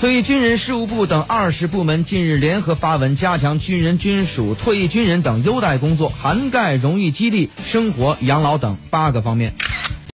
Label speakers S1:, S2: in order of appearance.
S1: 退役军人事务部等二十部门近日联合发文加强军人军属退役军人等优待工作涵盖荣誉激励生活养老等八个方面。